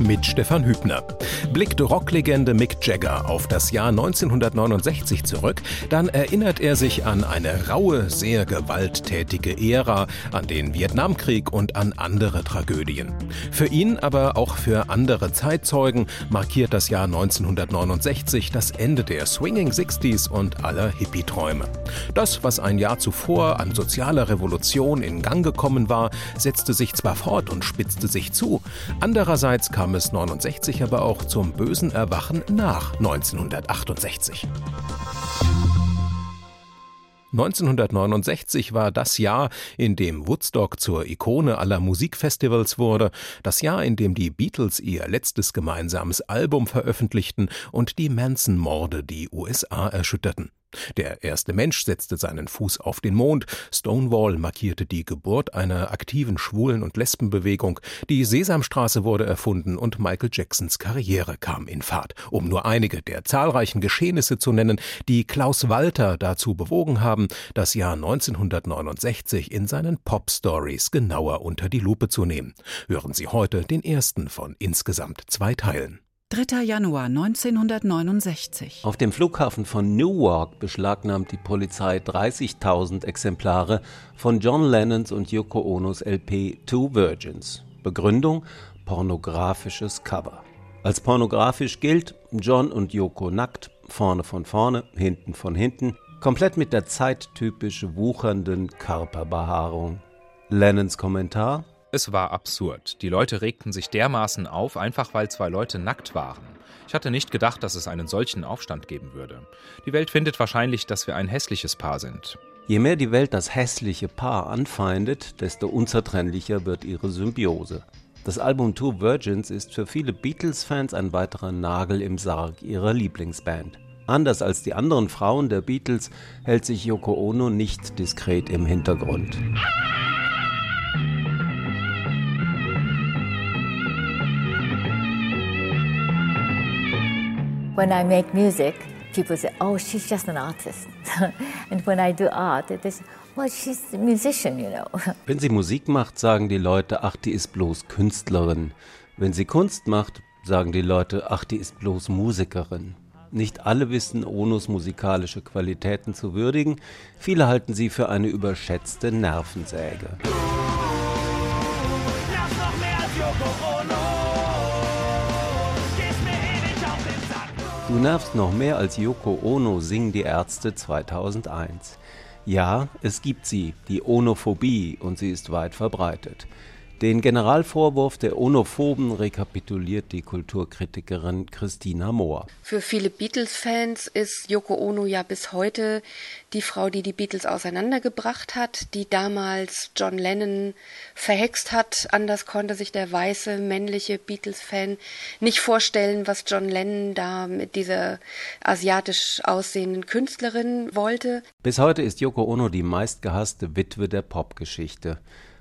Mit Stefan Hübner. Blickt Rocklegende Mick Jagger auf das Jahr 1969 zurück, dann erinnert er sich an eine raue, sehr gewalttätige Ära, an den Vietnamkrieg und an andere Tragödien. Für ihn, aber auch für andere Zeitzeugen, markiert das Jahr 1969 das Ende der Swinging Sixties und aller Hippie-Träume. Das, was ein Jahr zuvor an sozialer Revolution in Gang gekommen war, setzte sich zwar fort und spitzte sich zu, andererseits kam es 69 aber auch zum bösen Erwachen nach 1968. 1969 war das Jahr, in dem Woodstock zur Ikone aller Musikfestivals wurde, das Jahr, in dem die Beatles ihr letztes gemeinsames Album veröffentlichten und die Manson-Morde die USA erschütterten. Der erste Mensch setzte seinen Fuß auf den Mond, Stonewall markierte die Geburt einer aktiven Schwulen- und Lesbenbewegung, die Sesamstraße wurde erfunden und Michael Jacksons Karriere kam in Fahrt, um nur einige der zahlreichen Geschehnisse zu nennen, die Klaus Walter dazu bewogen haben, das Jahr 1969 in seinen Pop-Stories genauer unter die Lupe zu nehmen. Hören Sie heute den ersten von insgesamt zwei Teilen. 3. Januar 1969. Auf dem Flughafen von Newark beschlagnahmt die Polizei 30.000 Exemplare von John Lennons und Yoko Onos LP Two Virgins. Begründung: pornografisches Cover. Als pornografisch gilt John und Yoko nackt, vorne von vorne, hinten von hinten, komplett mit der zeittypisch wuchernden Körperbehaarung. Lennons Kommentar: es war absurd. Die Leute regten sich dermaßen auf, einfach weil zwei Leute nackt waren. Ich hatte nicht gedacht, dass es einen solchen Aufstand geben würde. Die Welt findet wahrscheinlich, dass wir ein hässliches Paar sind. Je mehr die Welt das hässliche Paar anfeindet, desto unzertrennlicher wird ihre Symbiose. Das Album Two Virgins ist für viele Beatles-Fans ein weiterer Nagel im Sarg ihrer Lieblingsband. Anders als die anderen Frauen der Beatles hält sich Yoko Ono nicht diskret im Hintergrund. When I make music, people say, oh, she's just an artist. and when I do art, they say, well, she's a musician, you know. Wenn sie Musik macht, sagen die Leute, ach, die ist bloß Künstlerin. Wenn sie Kunst macht, sagen die Leute, ach, die ist bloß Musikerin. Nicht alle wissen Onos musikalische Qualitäten zu würdigen, viele halten sie für eine überschätzte Nervensäge. Du nervst noch mehr als Yoko Ono, singen die Ärzte 2001. Ja, es gibt sie, die Onophobie, und sie ist weit verbreitet. Den Generalvorwurf der Onophoben rekapituliert die Kulturkritikerin Christina Mohr. Für viele Beatles-Fans ist Yoko Ono ja bis heute die Frau, die die Beatles auseinandergebracht hat, die damals John Lennon verhext hat. Anders konnte sich der weiße männliche Beatles-Fan nicht vorstellen, was John Lennon da mit dieser asiatisch aussehenden Künstlerin wollte. Bis heute ist Yoko Ono die meistgehasste Witwe der Popgeschichte.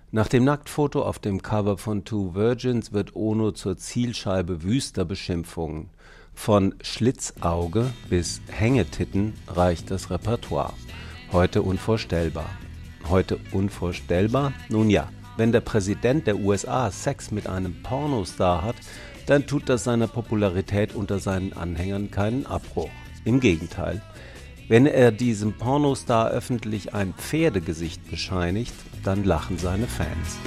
Nach dem Nacktfoto auf dem Cover von Two Virgins wird Ono zur Zielscheibe wüster Beschimpfungen. Von Schlitzauge bis Hängetitten reicht das Repertoire. Heute unvorstellbar. Heute unvorstellbar? Nun ja, wenn der Präsident der USA Sex mit einem Pornostar hat, dann tut das seiner Popularität unter seinen Anhängern keinen Abbruch. Im Gegenteil. Wenn er diesem Pornostar öffentlich ein Pferdegesicht bescheinigt, dann lachen seine Fans.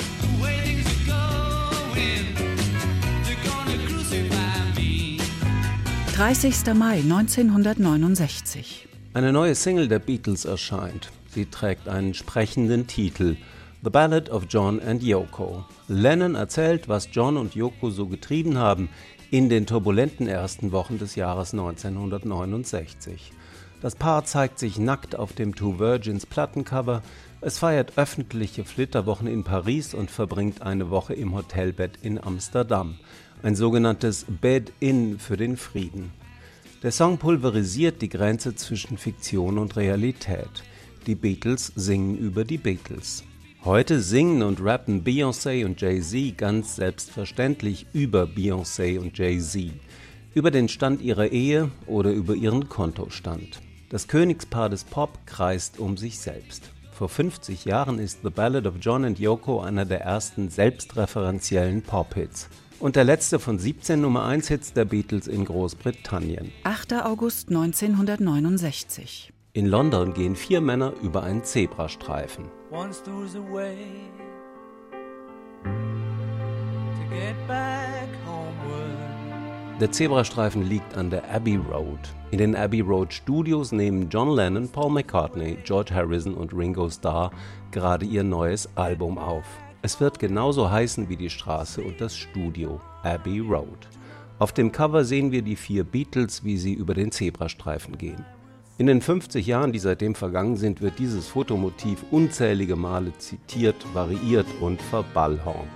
30. Mai 1969. Eine neue Single der Beatles erscheint. Sie trägt einen sprechenden Titel The Ballad of John and Yoko. Lennon erzählt, was John und Yoko so getrieben haben in den turbulenten ersten Wochen des Jahres 1969. Das Paar zeigt sich nackt auf dem Two Virgins Plattencover, es feiert öffentliche Flitterwochen in Paris und verbringt eine Woche im Hotelbett in Amsterdam, ein sogenanntes Bed-In für den Frieden. Der Song pulverisiert die Grenze zwischen Fiktion und Realität. Die Beatles singen über die Beatles. Heute singen und rappen Beyoncé und Jay-Z ganz selbstverständlich über Beyoncé und Jay-Z, über den Stand ihrer Ehe oder über ihren Kontostand. Das Königspaar des Pop kreist um sich selbst. Vor 50 Jahren ist The Ballad of John and Yoko einer der ersten selbstreferenziellen Pop-Hits. Und der letzte von 17 Nummer 1 Hits der Beatles in Großbritannien. 8. August 1969. In London gehen vier Männer über einen Zebrastreifen. Der Zebrastreifen liegt an der Abbey Road. In den Abbey Road Studios nehmen John Lennon, Paul McCartney, George Harrison und Ringo Starr gerade ihr neues Album auf. Es wird genauso heißen wie die Straße und das Studio, Abbey Road. Auf dem Cover sehen wir die vier Beatles, wie sie über den Zebrastreifen gehen. In den 50 Jahren, die seitdem vergangen sind, wird dieses Fotomotiv unzählige Male zitiert, variiert und verballhornt.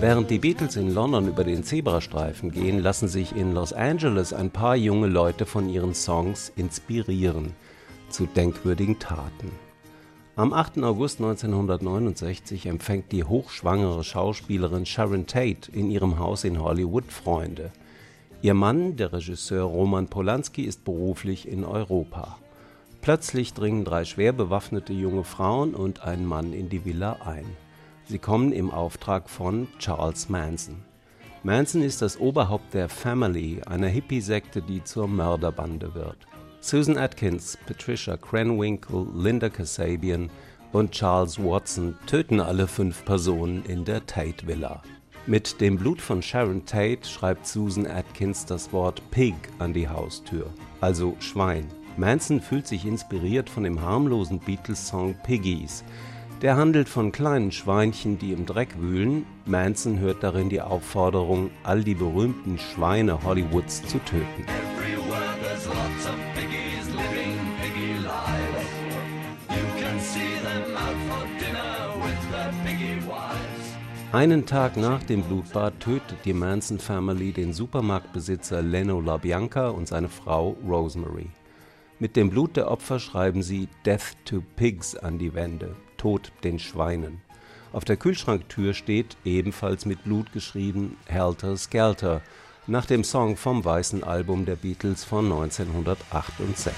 Während die Beatles in London über den Zebrastreifen gehen, lassen sich in Los Angeles ein paar junge Leute von ihren Songs inspirieren zu denkwürdigen Taten. Am 8. August 1969 empfängt die hochschwangere Schauspielerin Sharon Tate in ihrem Haus in Hollywood Freunde. Ihr Mann, der Regisseur Roman Polanski, ist beruflich in Europa. Plötzlich dringen drei schwer bewaffnete junge Frauen und ein Mann in die Villa ein. Sie kommen im Auftrag von Charles Manson. Manson ist das Oberhaupt der Family, einer Hippie-Sekte, die zur Mörderbande wird. Susan Atkins, Patricia Cranwinkle, Linda Kasabian und Charles Watson töten alle fünf Personen in der Tate Villa. Mit dem Blut von Sharon Tate schreibt Susan Atkins das Wort Pig an die Haustür, also Schwein. Manson fühlt sich inspiriert von dem harmlosen Beatles-Song Piggies. Der handelt von kleinen Schweinchen, die im Dreck wühlen. Manson hört darin die Aufforderung, all die berühmten Schweine Hollywoods zu töten. Einen Tag nach dem Blutbad tötet die Manson Family den Supermarktbesitzer Leno LaBianca und seine Frau Rosemary. Mit dem Blut der Opfer schreiben sie Death to Pigs an die Wände, Tod den Schweinen. Auf der Kühlschranktür steht, ebenfalls mit Blut geschrieben, Helter Skelter, nach dem Song vom weißen Album der Beatles von 1968.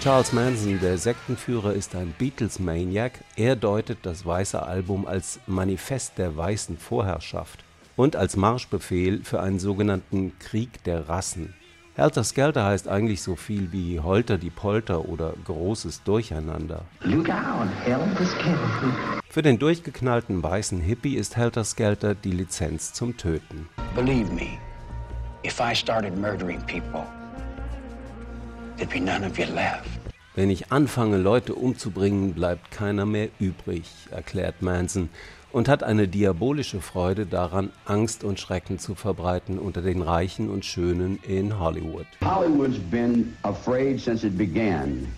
Charles Manson, der Sektenführer, ist ein Beatles-Maniac. Er deutet das Weiße Album als Manifest der weißen Vorherrschaft und als Marschbefehl für einen sogenannten Krieg der Rassen. Helter Skelter heißt eigentlich so viel wie Holter die Polter oder großes Durcheinander. Für den durchgeknallten weißen Hippie ist Helter Skelter die Lizenz zum Töten. Believe me, if I started murdering people, wenn ich anfange, Leute umzubringen, bleibt keiner mehr übrig, erklärt Manson und hat eine diabolische Freude daran, Angst und Schrecken zu verbreiten unter den Reichen und Schönen in Hollywood.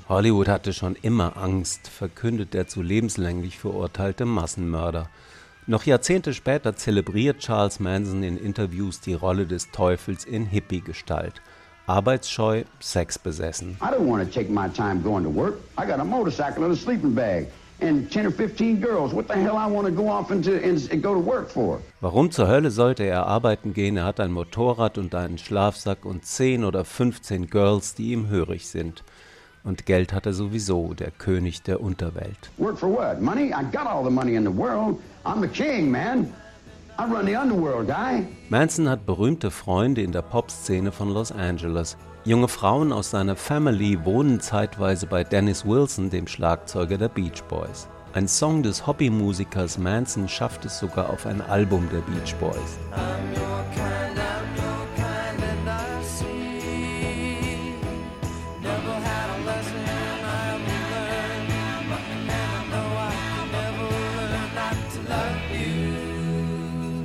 Hollywood hatte schon immer Angst, verkündet der zu lebenslänglich verurteilte Massenmörder. Noch Jahrzehnte später zelebriert Charles Manson in Interviews die Rolle des Teufels in Hippie-Gestalt arbeitsscheu, sexbesessen. I don't want to take my time going to work. I got a motorcycle and a sleeping bag. Warum zur Hölle sollte er arbeiten gehen? Er hat ein Motorrad und einen Schlafsack und 10 oder 15 Girls, die ihm hörig sind. Und Geld hat er sowieso, der König der Unterwelt. Work for what? Money? I got all the money in the world. I'm the king, man. Manson hat berühmte Freunde in der Popszene von Los Angeles. Junge Frauen aus seiner Family wohnen zeitweise bei Dennis Wilson, dem Schlagzeuger der Beach Boys. Ein Song des Hobbymusikers Manson schafft es sogar auf ein Album der Beach Boys.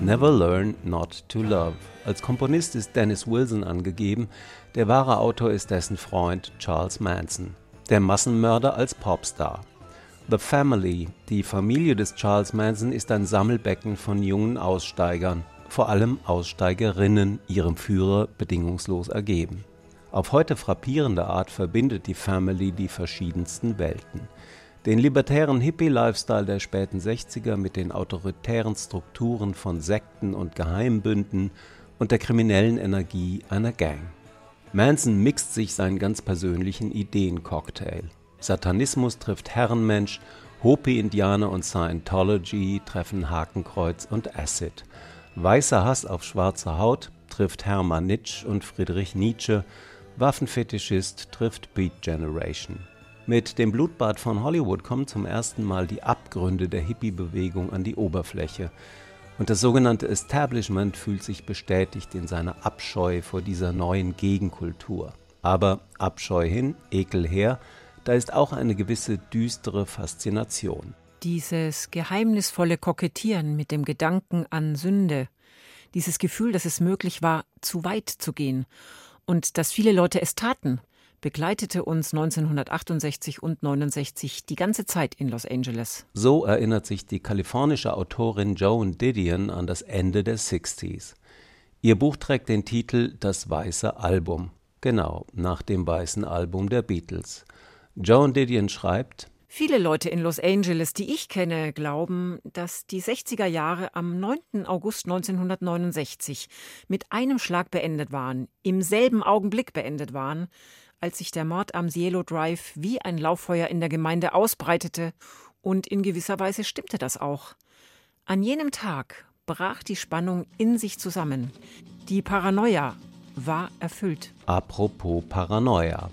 Never Learn Not to Love. Als Komponist ist Dennis Wilson angegeben, der wahre Autor ist dessen Freund Charles Manson, der Massenmörder als Popstar. The Family, die Familie des Charles Manson, ist ein Sammelbecken von jungen Aussteigern, vor allem Aussteigerinnen, ihrem Führer bedingungslos ergeben. Auf heute frappierende Art verbindet die Family die verschiedensten Welten. Den libertären Hippie-Lifestyle der späten 60er mit den autoritären Strukturen von Sekten und Geheimbünden und der kriminellen Energie einer Gang. Manson mixt sich seinen ganz persönlichen Ideencocktail. Satanismus trifft Herrenmensch, Hopi-Indianer und Scientology treffen Hakenkreuz und Acid. Weißer Hass auf schwarze Haut trifft Hermann Nitsch und Friedrich Nietzsche. Waffenfetischist trifft Beat Generation. Mit dem Blutbad von Hollywood kommen zum ersten Mal die Abgründe der Hippie-Bewegung an die Oberfläche. Und das sogenannte Establishment fühlt sich bestätigt in seiner Abscheu vor dieser neuen Gegenkultur. Aber Abscheu hin, Ekel her, da ist auch eine gewisse düstere Faszination. Dieses geheimnisvolle Kokettieren mit dem Gedanken an Sünde, dieses Gefühl, dass es möglich war, zu weit zu gehen und dass viele Leute es taten, begleitete uns 1968 und 69 die ganze Zeit in Los Angeles. So erinnert sich die kalifornische Autorin Joan Didion an das Ende der 60s. Ihr Buch trägt den Titel Das weiße Album, genau nach dem weißen Album der Beatles. Joan Didion schreibt, Viele Leute in Los Angeles, die ich kenne, glauben, dass die 60er Jahre am 9. August 1969 mit einem Schlag beendet waren, im selben Augenblick beendet waren, als sich der Mord am Cielo Drive wie ein Lauffeuer in der Gemeinde ausbreitete, und in gewisser Weise stimmte das auch. An jenem Tag brach die Spannung in sich zusammen. Die Paranoia war erfüllt. Apropos Paranoia.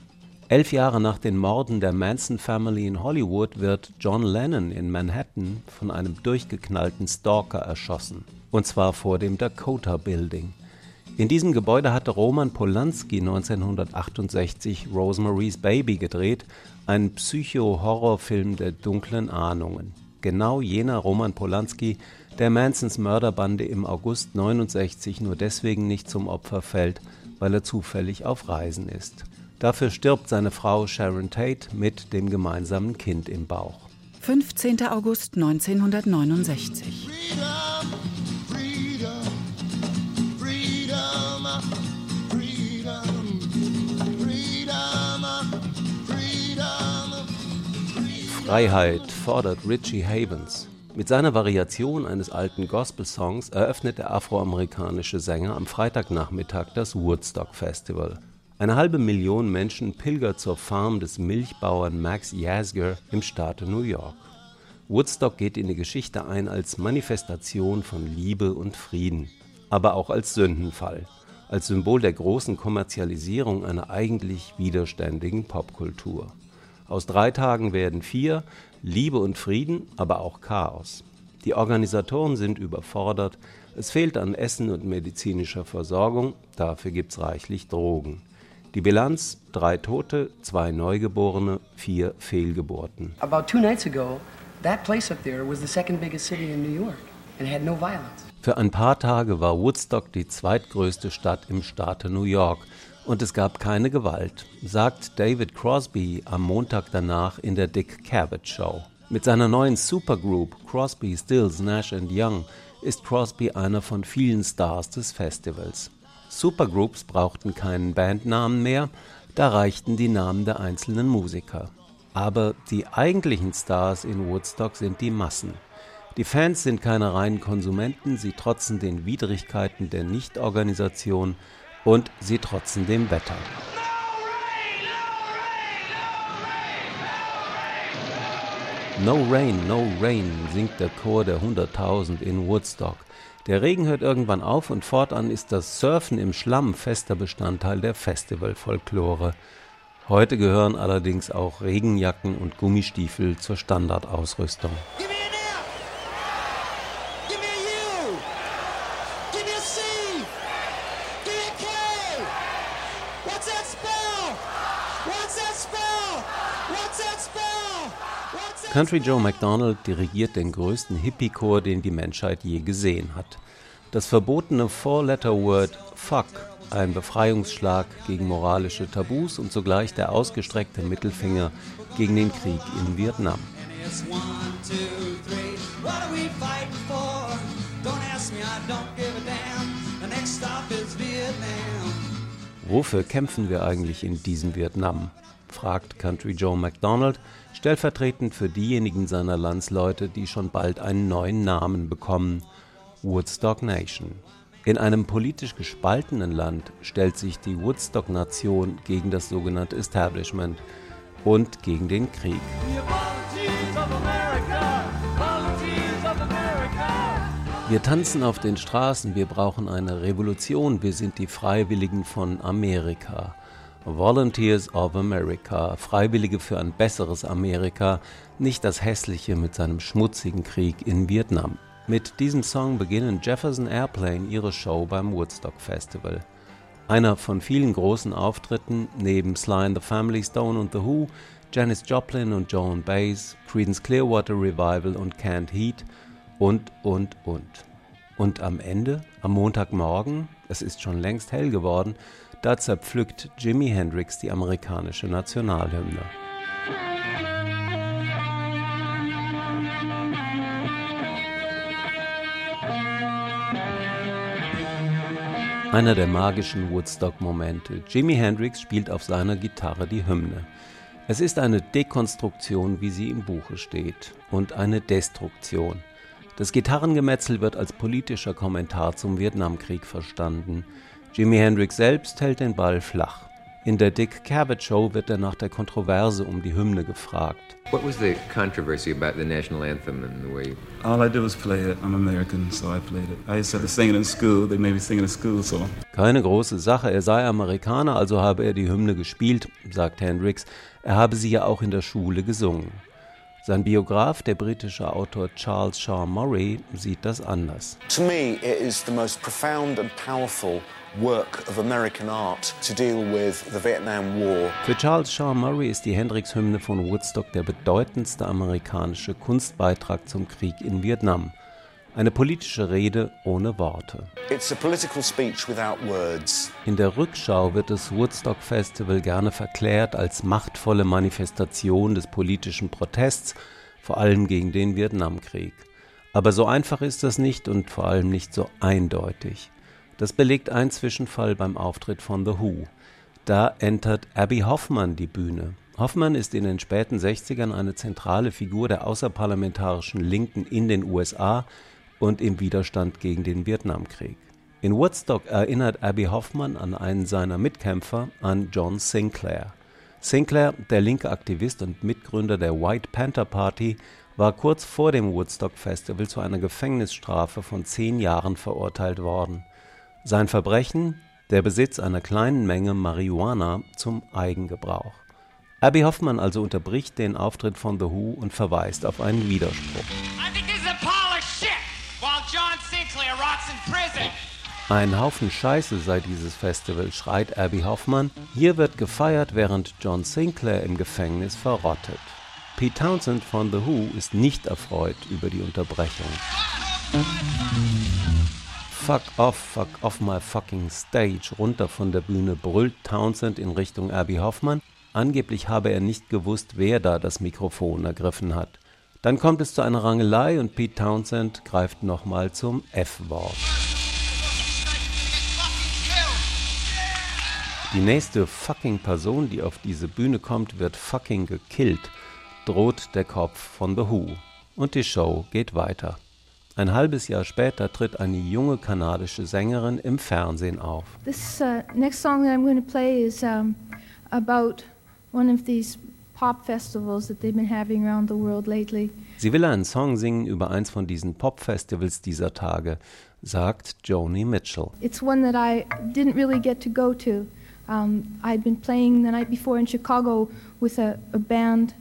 Elf Jahre nach den Morden der Manson Family in Hollywood wird John Lennon in Manhattan von einem durchgeknallten Stalker erschossen. Und zwar vor dem Dakota Building. In diesem Gebäude hatte Roman Polanski 1968 Rosemary's Baby gedreht, einen Psycho-Horrorfilm der dunklen Ahnungen. Genau jener Roman Polanski, der Mansons Mörderbande im August 69 nur deswegen nicht zum Opfer fällt, weil er zufällig auf Reisen ist. Dafür stirbt seine Frau Sharon Tate mit dem gemeinsamen Kind im Bauch. 15. August 1969. Freedom. Freiheit fordert Richie Havens. Mit seiner Variation eines alten Gospel-Songs eröffnet der afroamerikanische Sänger am Freitagnachmittag das Woodstock Festival. Eine halbe Million Menschen pilgert zur Farm des Milchbauern Max Yasgur im Staate New York. Woodstock geht in die Geschichte ein als Manifestation von Liebe und Frieden, aber auch als Sündenfall, als Symbol der großen Kommerzialisierung einer eigentlich widerständigen Popkultur. Aus drei Tagen werden vier, Liebe und Frieden, aber auch Chaos. Die Organisatoren sind überfordert, es fehlt an Essen und medizinischer Versorgung, dafür gibt's reichlich Drogen. Die Bilanz: drei Tote, zwei Neugeborene, vier Fehlgeburten. About two nights ago, that place up there was the second biggest city in New York and had no violence. Für ein paar Tage war Woodstock die zweitgrößte Stadt im Staate New York und es gab keine Gewalt, sagt David Crosby am Montag danach in der Dick Cavett Show. Mit seiner neuen Supergroup Crosby, Stills, Nash Young ist Crosby einer von vielen Stars des Festivals. Supergroups brauchten keinen Bandnamen mehr, da reichten die Namen der einzelnen Musiker. Aber die eigentlichen Stars in Woodstock sind die Massen. Die Fans sind keine reinen Konsumenten, sie trotzen den Widrigkeiten der Nichtorganisation und sie trotzen dem Wetter. No Rain, No Rain singt der Chor der 100.000 in Woodstock. Der Regen hört irgendwann auf und fortan ist das Surfen im Schlamm fester Bestandteil der Festivalfolklore. Heute gehören allerdings auch Regenjacken und Gummistiefel zur Standardausrüstung. Country Joe McDonald dirigiert den größten Hippie-Chor, den die Menschheit je gesehen hat. Das verbotene Four-Letter-Word Fuck, ein Befreiungsschlag gegen moralische Tabus und zugleich der ausgestreckte Mittelfinger gegen den Krieg in Vietnam. Wofür kämpfen wir eigentlich in diesem Vietnam? fragt Country Joe McDonald stellvertretend für diejenigen seiner Landsleute, die schon bald einen neuen Namen bekommen, Woodstock Nation. In einem politisch gespaltenen Land stellt sich die Woodstock-Nation gegen das sogenannte Establishment und gegen den Krieg. Wir tanzen auf den Straßen, wir brauchen eine Revolution, wir sind die Freiwilligen von Amerika. Volunteers of America, Freiwillige für ein besseres Amerika, nicht das hässliche mit seinem schmutzigen Krieg in Vietnam. Mit diesem Song beginnen Jefferson Airplane ihre Show beim Woodstock Festival. Einer von vielen großen Auftritten neben Sly and the Family Stone und The Who, Janis Joplin und Joan Baez, Creedence Clearwater Revival und Canned Heat und, und, und. Und am Ende, am Montagmorgen, es ist schon längst hell geworden, da zerpflückt Jimi Hendrix die amerikanische Nationalhymne. Einer der magischen Woodstock-Momente. Jimi Hendrix spielt auf seiner Gitarre die Hymne. Es ist eine Dekonstruktion, wie sie im Buche steht, und eine Destruktion. Das Gitarrengemetzel wird als politischer Kommentar zum Vietnamkrieg verstanden. Jimi Hendrix selbst hält den Ball flach. In der Dick Cavett Show wird er nach der Kontroverse um die Hymne gefragt. What was the controversy about the national anthem and the way? All I did was play it. I'm American, so I played it. I used to sing it in school. They made me sing it in school, so. Keine große Sache. Er sei Amerikaner, also habe er die Hymne gespielt, sagt Hendrix. Er habe sie ja auch in der Schule gesungen. Sein Biograf, der britische Autor Charles Shaw Murray, sieht das anders. To me, it is the most profound and powerful work of American art to deal with the Vietnam War. Für Charles Shaw Murray ist die Hendrix-Hymne von Woodstock der bedeutendste amerikanische Kunstbeitrag zum Krieg in Vietnam. Eine politische Rede ohne Worte. In der Rückschau wird das Woodstock Festival gerne verklärt als machtvolle Manifestation des politischen Protests, vor allem gegen den Vietnamkrieg. Aber so einfach ist das nicht und vor allem nicht so eindeutig. Das belegt ein Zwischenfall beim Auftritt von The Who. Da entert Abby Hoffmann die Bühne. Hoffmann ist in den späten 60ern eine zentrale Figur der außerparlamentarischen Linken in den USA, und im Widerstand gegen den Vietnamkrieg. In Woodstock erinnert Abby Hoffmann an einen seiner Mitkämpfer, an John Sinclair. Sinclair, der linke Aktivist und Mitgründer der White Panther Party, war kurz vor dem Woodstock Festival zu einer Gefängnisstrafe von zehn Jahren verurteilt worden. Sein Verbrechen? Der Besitz einer kleinen Menge Marihuana zum Eigengebrauch. Abby Hoffmann also unterbricht den Auftritt von The Who und verweist auf einen Widerspruch. Ein Haufen Scheiße sei dieses Festival, schreit Abby Hoffmann. Hier wird gefeiert, während John Sinclair im Gefängnis verrottet. Pete Townsend von The Who ist nicht erfreut über die Unterbrechung. Fuck off, fuck off my fucking stage. Runter von der Bühne brüllt Townsend in Richtung Abby Hoffmann. Angeblich habe er nicht gewusst, wer da das Mikrofon ergriffen hat. Dann kommt es zu einer Rangelei und Pete Townsend greift nochmal zum F-Wort. Die nächste fucking Person, die auf diese Bühne kommt, wird fucking gekillt, droht der Kopf von The Who. Und die Show geht weiter. Ein halbes Jahr später tritt eine junge kanadische Sängerin im Fernsehen auf. This uh, next song that I'm going to play is um, about one of these pop festivals that they've been having around the world lately. Sie will einen Song singen über eins von diesen Pop-Festivals dieser Tage, sagt Joni Mitchell. It's one that I didn't really get to go to. Um, I'd been playing the night before in Chicago with a, a band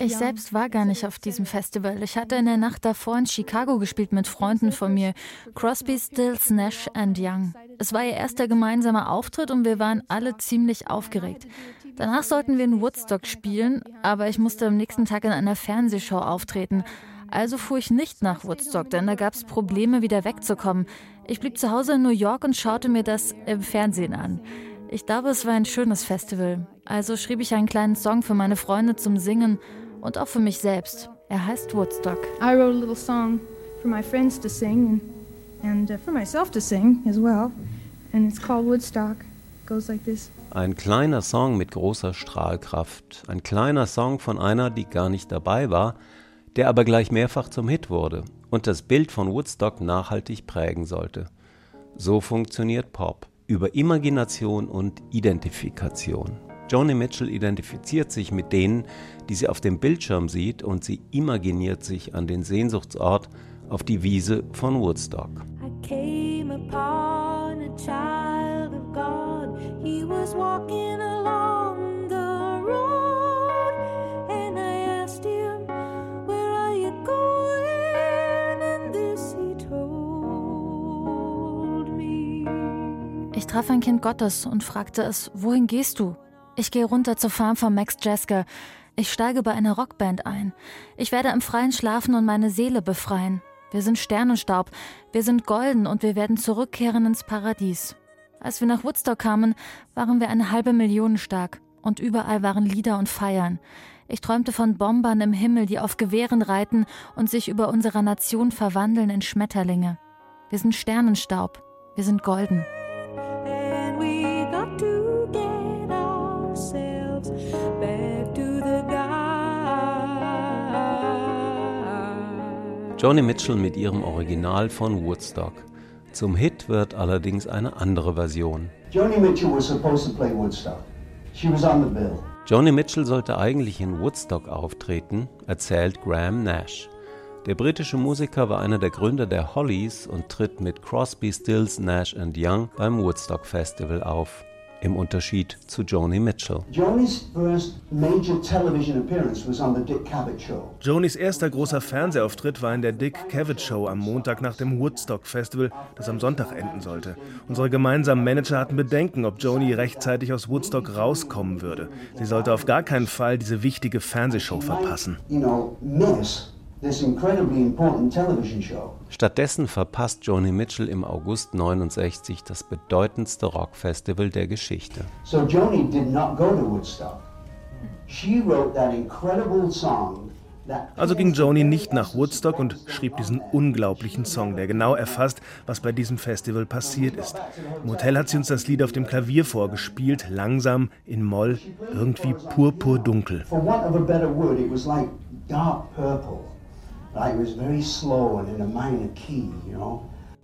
ich selbst war gar nicht auf diesem Festival. Ich hatte in der Nacht davor in Chicago gespielt mit Freunden von mir, Crosby, Stills, Nash and Young. Es war ihr erster gemeinsamer Auftritt und wir waren alle ziemlich aufgeregt. Danach sollten wir in Woodstock spielen, aber ich musste am nächsten Tag in einer Fernsehshow auftreten. Also fuhr ich nicht nach Woodstock, denn da gab es Probleme, wieder wegzukommen. Ich blieb zu Hause in New York und schaute mir das im Fernsehen an. Ich glaube, es war ein schönes Festival. Also schrieb ich einen kleinen Song für meine Freunde zum Singen und auch für mich selbst. Er heißt Woodstock. I wrote a little song for my friends to sing and, and uh, for myself to sing as well. And it's called Woodstock. goes like this. Ein kleiner Song mit großer Strahlkraft. Ein kleiner Song von einer, die gar nicht dabei war, der aber gleich mehrfach zum Hit wurde und das Bild von Woodstock nachhaltig prägen sollte. So funktioniert Pop über Imagination und Identifikation. Joni Mitchell identifiziert sich mit denen, die sie auf dem Bildschirm sieht und sie imaginiert sich an den Sehnsuchtsort auf die Wiese von Woodstock. I came upon a child of God. He was walking along traf ein Kind Gottes und fragte es, wohin gehst du? Ich gehe runter zur Farm von Max Jasker. Ich steige bei einer Rockband ein. Ich werde im Freien schlafen und meine Seele befreien. Wir sind Sternenstaub, wir sind golden und wir werden zurückkehren ins Paradies. Als wir nach Woodstock kamen, waren wir eine halbe Million stark und überall waren Lieder und Feiern. Ich träumte von Bombern im Himmel, die auf Gewehren reiten und sich über unserer Nation verwandeln in Schmetterlinge. Wir sind Sternenstaub, wir sind golden. Joni Mitchell mit ihrem Original von Woodstock. Zum Hit wird allerdings eine andere Version. Joni Mitchell was supposed to play Woodstock. She was on the bill. Joni Mitchell sollte eigentlich in Woodstock auftreten, erzählt Graham Nash. Der britische Musiker war einer der Gründer der Hollies und tritt mit Crosby, Stills, Nash Young beim Woodstock Festival auf im Unterschied zu Joni Mitchell. Jonis erster großer Fernsehauftritt war in der Dick Cavett Show am Montag nach dem Woodstock Festival, das am Sonntag enden sollte. Unsere gemeinsamen Manager hatten Bedenken, ob Joni rechtzeitig aus Woodstock rauskommen würde. Sie sollte auf gar keinen Fall diese wichtige Fernsehshow verpassen. Stattdessen verpasst Joni Mitchell im August 69 das bedeutendste Rockfestival der Geschichte. So Joni did not go to Woodstock. She wrote that incredible song also ging Joni nicht nach Woodstock und schrieb diesen unglaublichen Song, der genau erfasst, was bei diesem Festival passiert ist. Im Hotel hat sie uns das Lied auf dem Klavier vorgespielt, langsam, in Moll, irgendwie purpurdunkel. For want of a better word, it was like dark purple.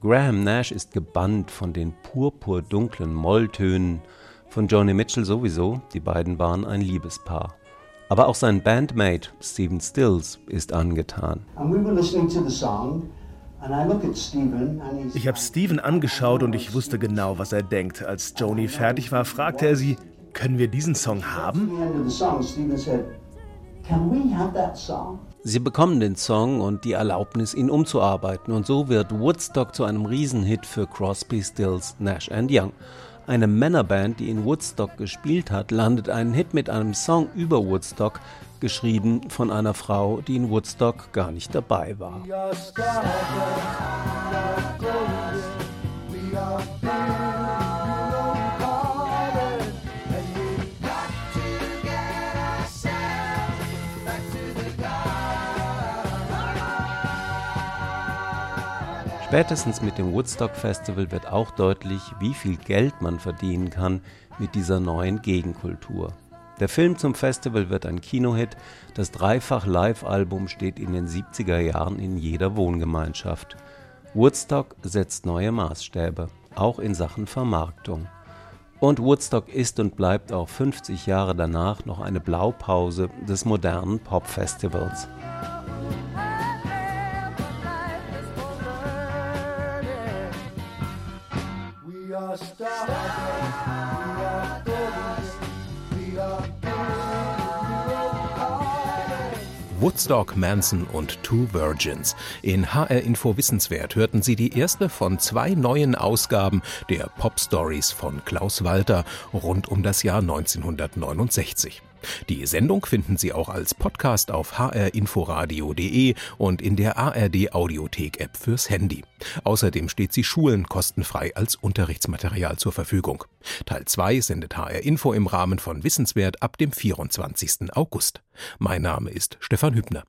Graham Nash ist gebannt von den purpurdunklen Molltönen, von Joni Mitchell sowieso, die beiden waren ein Liebespaar. Aber auch sein Bandmate Stephen Stills ist angetan. Ich habe Stephen angeschaut und ich wusste genau, was er denkt. Als Joni fertig war, fragte er sie, können wir diesen Song haben? Sie bekommen den Song und die Erlaubnis, ihn umzuarbeiten, und so wird Woodstock zu einem Riesenhit für Crosby, Stills, Nash Young. Eine Männerband, die in Woodstock gespielt hat, landet einen Hit mit einem Song über Woodstock, geschrieben von einer Frau, die in Woodstock gar nicht dabei war. Spätestens mit dem Woodstock Festival wird auch deutlich, wie viel Geld man verdienen kann mit dieser neuen Gegenkultur. Der Film zum Festival wird ein Kinohit, das Dreifach-Live-Album steht in den 70er Jahren in jeder Wohngemeinschaft. Woodstock setzt neue Maßstäbe, auch in Sachen Vermarktung. Und Woodstock ist und bleibt auch 50 Jahre danach noch eine Blaupause des modernen Popfestivals. Woodstock, Manson und Two Virgins. In HR Info Wissenswert hörten Sie die erste von zwei neuen Ausgaben der Pop Stories von Klaus Walter rund um das Jahr 1969. Die Sendung finden Sie auch als Podcast auf hrinforadio.de und in der ARD Audiothek App fürs Handy. Außerdem steht sie Schulen kostenfrei als Unterrichtsmaterial zur Verfügung. Teil 2 sendet HR Info im Rahmen von Wissenswert ab dem 24. August. Mein Name ist Stefan Hübner.